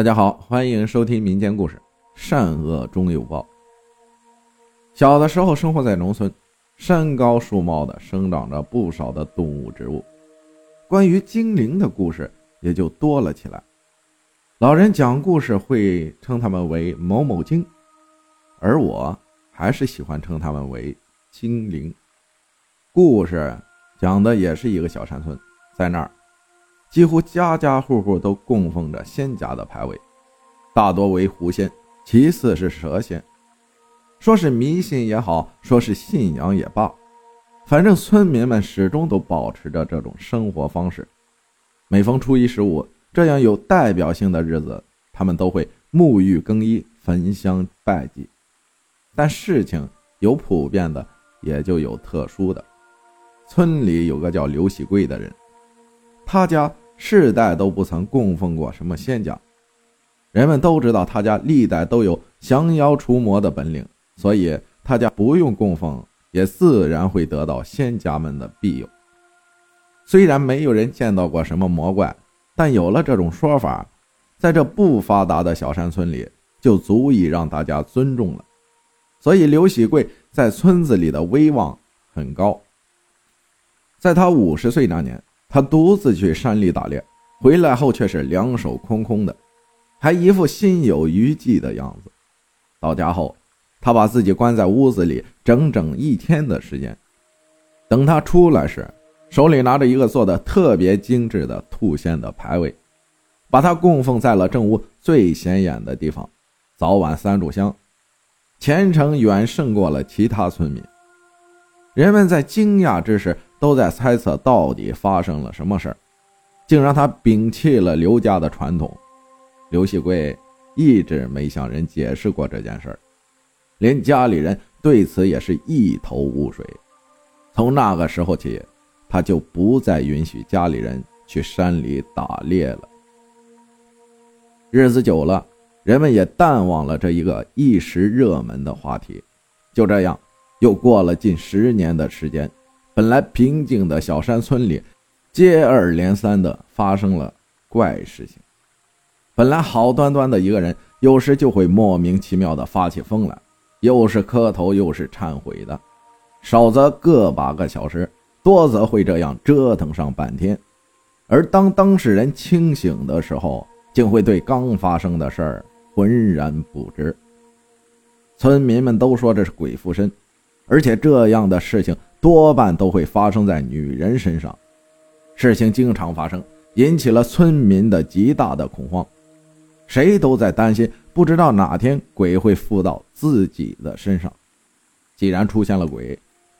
大家好，欢迎收听民间故事。善恶终有报。小的时候生活在农村，山高树茂的，生长着不少的动物植物，关于精灵的故事也就多了起来。老人讲故事会称他们为某某精，而我还是喜欢称他们为精灵。故事讲的也是一个小山村，在那儿。几乎家家户户都供奉着仙家的牌位，大多为狐仙，其次是蛇仙。说是迷信也好，说是信仰也罢，反正村民们始终都保持着这种生活方式。每逢初一十五这样有代表性的日子，他们都会沐浴更衣、焚香拜祭。但事情有普遍的，也就有特殊的。村里有个叫刘喜贵的人，他家。世代都不曾供奉过什么仙家，人们都知道他家历代都有降妖除魔的本领，所以他家不用供奉，也自然会得到仙家们的庇佑。虽然没有人见到过什么魔怪，但有了这种说法，在这不发达的小山村里，就足以让大家尊重了。所以刘喜贵在村子里的威望很高。在他五十岁那年。他独自去山里打猎，回来后却是两手空空的，还一副心有余悸的样子。到家后，他把自己关在屋子里整整一天的时间。等他出来时，手里拿着一个做的特别精致的兔仙的牌位，把它供奉在了正屋最显眼的地方，早晚三炷香，虔诚远胜过了其他村民。人们在惊讶之时。都在猜测到底发生了什么事儿，竟让他摒弃了刘家的传统。刘喜贵一直没向人解释过这件事儿，连家里人对此也是一头雾水。从那个时候起，他就不再允许家里人去山里打猎了。日子久了，人们也淡忘了这一个一时热门的话题。就这样，又过了近十年的时间。本来平静的小山村里，接二连三的发生了怪事情。本来好端端的一个人，有时就会莫名其妙的发起疯来，又是磕头又是忏悔的，少则个把个小时，多则会这样折腾上半天。而当当事人清醒的时候，竟会对刚发生的事儿浑然不知。村民们都说这是鬼附身，而且这样的事情。多半都会发生在女人身上，事情经常发生，引起了村民的极大的恐慌。谁都在担心，不知道哪天鬼会附到自己的身上。既然出现了鬼，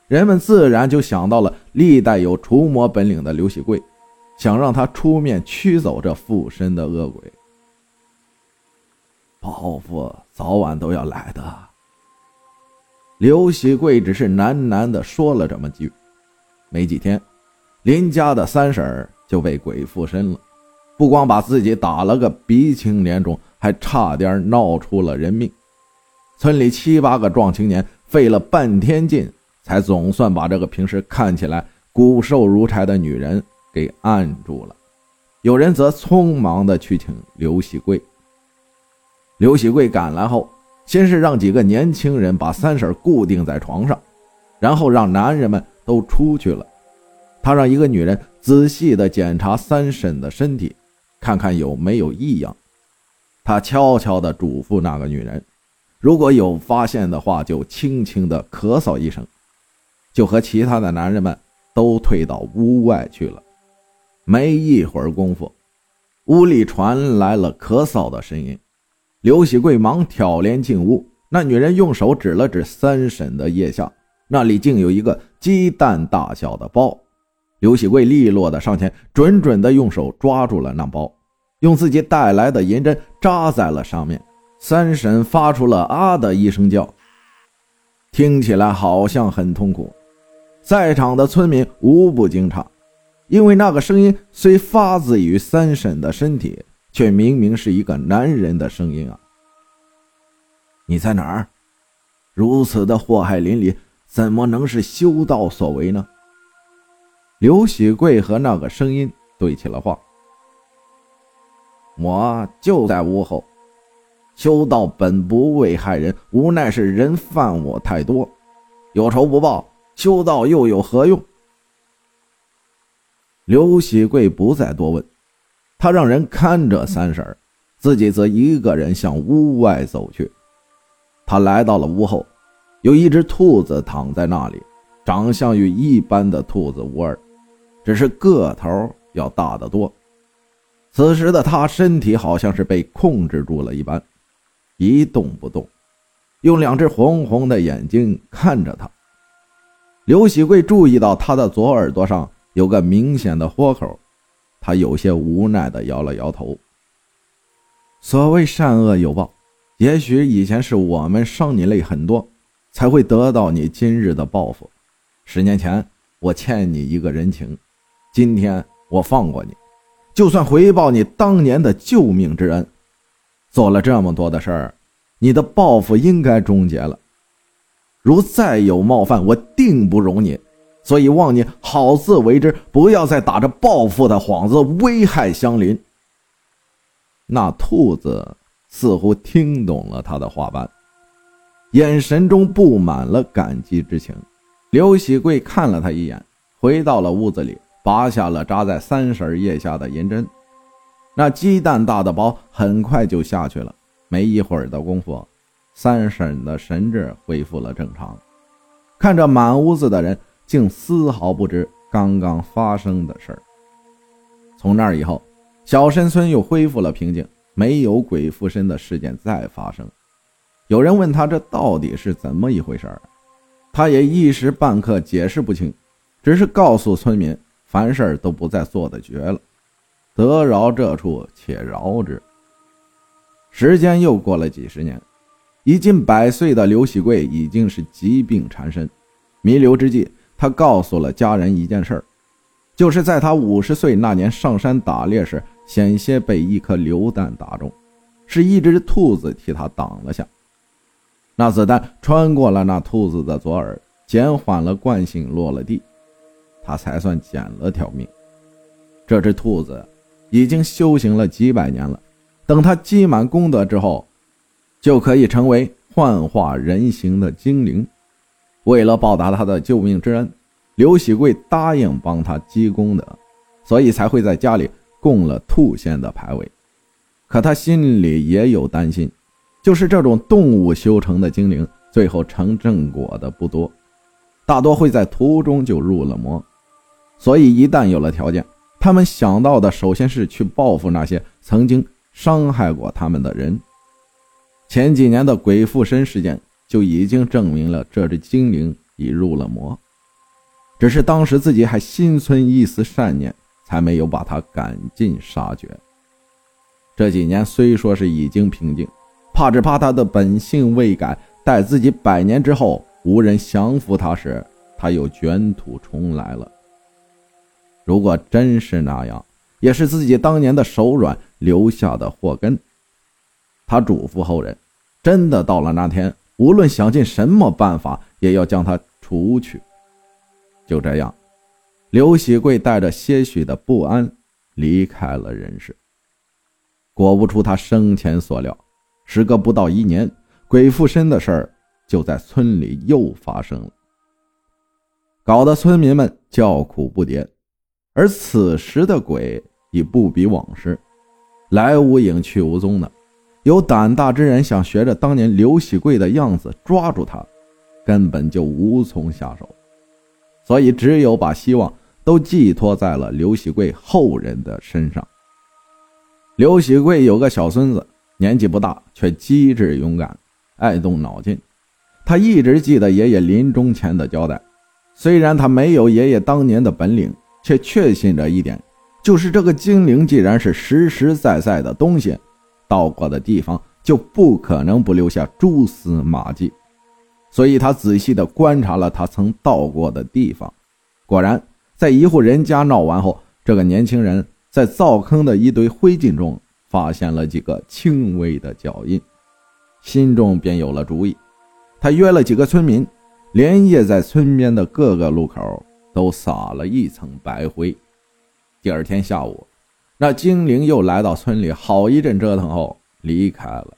人们自然就想到了历代有除魔本领的刘喜贵，想让他出面驱走这附身的恶鬼。报复早晚都要来的。刘喜贵只是喃喃地说了这么句，没几天，林家的三婶儿就被鬼附身了，不光把自己打了个鼻青脸肿，还差点闹出了人命。村里七八个壮青年费了半天劲，才总算把这个平时看起来骨瘦如柴的女人给按住了。有人则匆忙地去请刘喜贵。刘喜贵赶来后。先是让几个年轻人把三婶固定在床上，然后让男人们都出去了。他让一个女人仔细地检查三婶的身体，看看有没有异样。他悄悄地嘱咐那个女人，如果有发现的话，就轻轻地咳嗽一声，就和其他的男人们都退到屋外去了。没一会儿功夫，屋里传来了咳嗽的声音。刘喜贵忙挑帘进屋，那女人用手指了指三婶的腋下，那里竟有一个鸡蛋大小的包。刘喜贵利落的上前，准准的用手抓住了那包，用自己带来的银针扎在了上面。三婶发出了啊的一声叫，听起来好像很痛苦。在场的村民无不惊诧，因为那个声音虽发自于三婶的身体。却明明是一个男人的声音啊！你在哪儿？如此的祸害邻里，怎么能是修道所为呢？刘喜贵和那个声音对起了话。我就在屋后。修道本不为害人，无奈是人犯我太多，有仇不报，修道又有何用？”刘喜贵不再多问，他让人看着三婶自己则一个人向屋外走去。他来到了屋后，有一只兔子躺在那里，长相与一般的兔子无二，只是个头要大得多。此时的他身体好像是被控制住了一般。一动不动，用两只红红的眼睛看着他。刘喜贵注意到他的左耳朵上有个明显的豁口，他有些无奈地摇了摇头。所谓善恶有报，也许以前是我们伤你累很多，才会得到你今日的报复。十年前我欠你一个人情，今天我放过你，就算回报你当年的救命之恩。做了这么多的事儿，你的报复应该终结了。如再有冒犯，我定不容你。所以望你好自为之，不要再打着报复的幌子危害乡邻。那兔子似乎听懂了他的话般，眼神中布满了感激之情。刘喜贵看了他一眼，回到了屋子里，拔下了扎在三婶腋下的银针。那鸡蛋大的包很快就下去了，没一会儿的功夫，三婶的神智恢复了正常，看着满屋子的人，竟丝毫不知刚刚发生的事儿。从那以后，小山村又恢复了平静，没有鬼附身的事件再发生。有人问他这到底是怎么一回事儿，他也一时半刻解释不清，只是告诉村民，凡事都不再做的绝了。得饶这处且饶之。时间又过了几十年，已近百岁的刘喜贵已经是疾病缠身。弥留之际，他告诉了家人一件事儿，就是在他五十岁那年上山打猎时，险些被一颗榴弹打中，是一只兔子替他挡了下。那子弹穿过了那兔子的左耳，减缓了惯性，落了地，他才算捡了条命。这只兔子。已经修行了几百年了，等他积满功德之后，就可以成为幻化人形的精灵。为了报答他的救命之恩，刘喜贵答应帮他积功德，所以才会在家里供了兔仙的牌位。可他心里也有担心，就是这种动物修成的精灵，最后成正果的不多，大多会在途中就入了魔，所以一旦有了条件。他们想到的首先是去报复那些曾经伤害过他们的人。前几年的鬼附身事件就已经证明了这只精灵已入了魔，只是当时自己还心存一丝善念，才没有把他赶尽杀绝。这几年虽说是已经平静，怕只怕他的本性未改，待自己百年之后无人降服他时，他又卷土重来了。如果真是那样，也是自己当年的手软留下的祸根。他嘱咐后人，真的到了那天，无论想尽什么办法，也要将他除去。就这样，刘喜贵带着些许的不安离开了人世。果不出他生前所料，时隔不到一年，鬼附身的事儿就在村里又发生了，搞得村民们叫苦不迭。而此时的鬼已不比往时，来无影去无踪的。有胆大之人想学着当年刘喜贵的样子抓住他，根本就无从下手，所以只有把希望都寄托在了刘喜贵后人的身上。刘喜贵有个小孙子，年纪不大，却机智勇敢，爱动脑筋。他一直记得爷爷临终前的交代，虽然他没有爷爷当年的本领。却确信着一点，就是这个精灵既然是实实在在的东西，到过的地方就不可能不留下蛛丝马迹。所以他仔细地观察了他曾到过的地方，果然在一户人家闹完后，这个年轻人在灶坑的一堆灰烬中发现了几个轻微的脚印，心中便有了主意。他约了几个村民，连夜在村边的各个路口。都撒了一层白灰。第二天下午，那精灵又来到村里，好一阵折腾后离开了。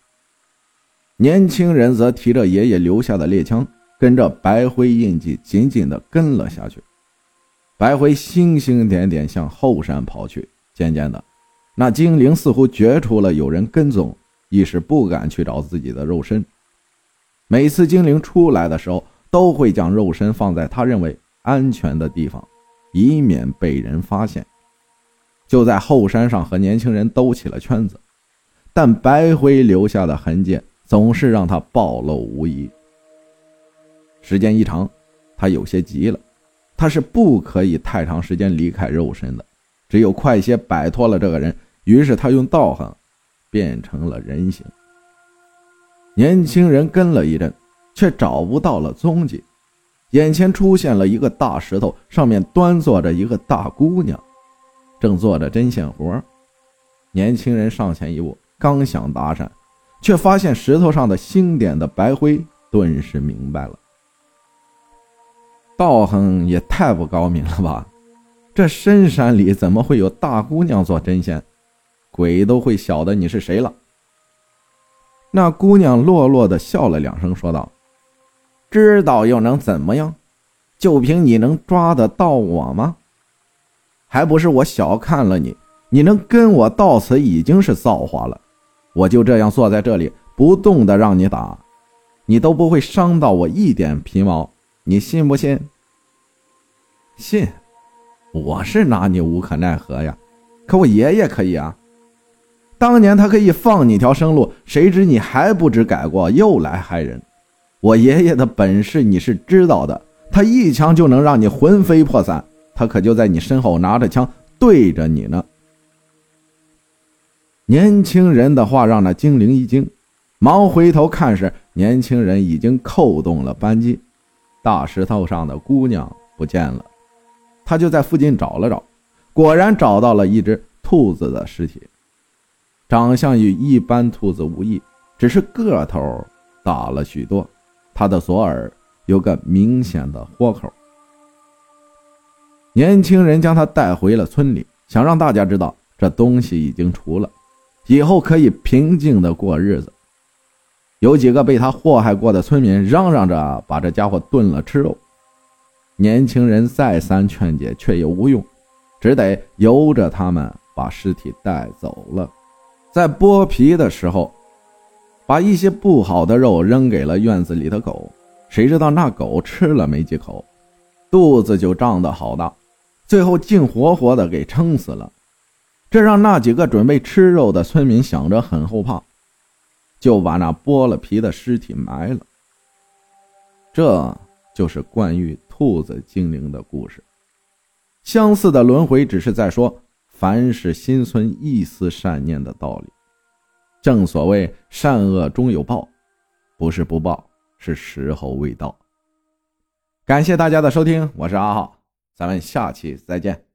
年轻人则提着爷爷留下的猎枪，跟着白灰印记紧紧地跟了下去。白灰星星点点向后山跑去。渐渐的，那精灵似乎觉出了有人跟踪，一时不敢去找自己的肉身。每次精灵出来的时候，都会将肉身放在他认为安全的地方，以免被人发现。就在后山上和年轻人兜起了圈子，但白灰留下的痕迹总是让他暴露无遗。时间一长，他有些急了，他是不可以太长时间离开肉身的，只有快些摆脱了这个人。于是他用道行变成了人形。年轻人跟了一阵，却找不到了踪迹，眼前出现了一个大石头，上面端坐着一个大姑娘。正做着针线活，年轻人上前一步，刚想搭讪，却发现石头上的星点的白灰，顿时明白了。道行也太不高明了吧！这深山里怎么会有大姑娘做针线？鬼都会晓得你是谁了。那姑娘落落的笑了两声，说道：“知道又能怎么样？就凭你能抓得到我吗？”还不是我小看了你，你能跟我到此已经是造化了。我就这样坐在这里不动的让你打，你都不会伤到我一点皮毛，你信不信？信，我是拿你无可奈何呀。可我爷爷可以啊，当年他可以放你条生路，谁知你还不知改过，又来害人。我爷爷的本事你是知道的，他一枪就能让你魂飞魄散。他可就在你身后拿着枪对着你呢。年轻人的话让那精灵一惊，忙回头看时，年轻人已经扣动了扳机，大石头上的姑娘不见了。他就在附近找了找，果然找到了一只兔子的尸体，长相与一般兔子无异，只是个头大了许多，它的左耳有个明显的豁口。年轻人将他带回了村里，想让大家知道这东西已经除了，以后可以平静的过日子。有几个被他祸害过的村民嚷嚷着把这家伙炖了吃肉。年轻人再三劝解，却也无用，只得由着他们把尸体带走了。在剥皮的时候，把一些不好的肉扔给了院子里的狗，谁知道那狗吃了没几口，肚子就胀得好大。最后竟活活的给撑死了，这让那几个准备吃肉的村民想着很后怕，就把那剥了皮的尸体埋了。这就是关于兔子精灵的故事。相似的轮回只是在说，凡是心存一丝善念的道理。正所谓善恶终有报，不是不报，是时候未到。感谢大家的收听，我是阿浩。咱们下期再见。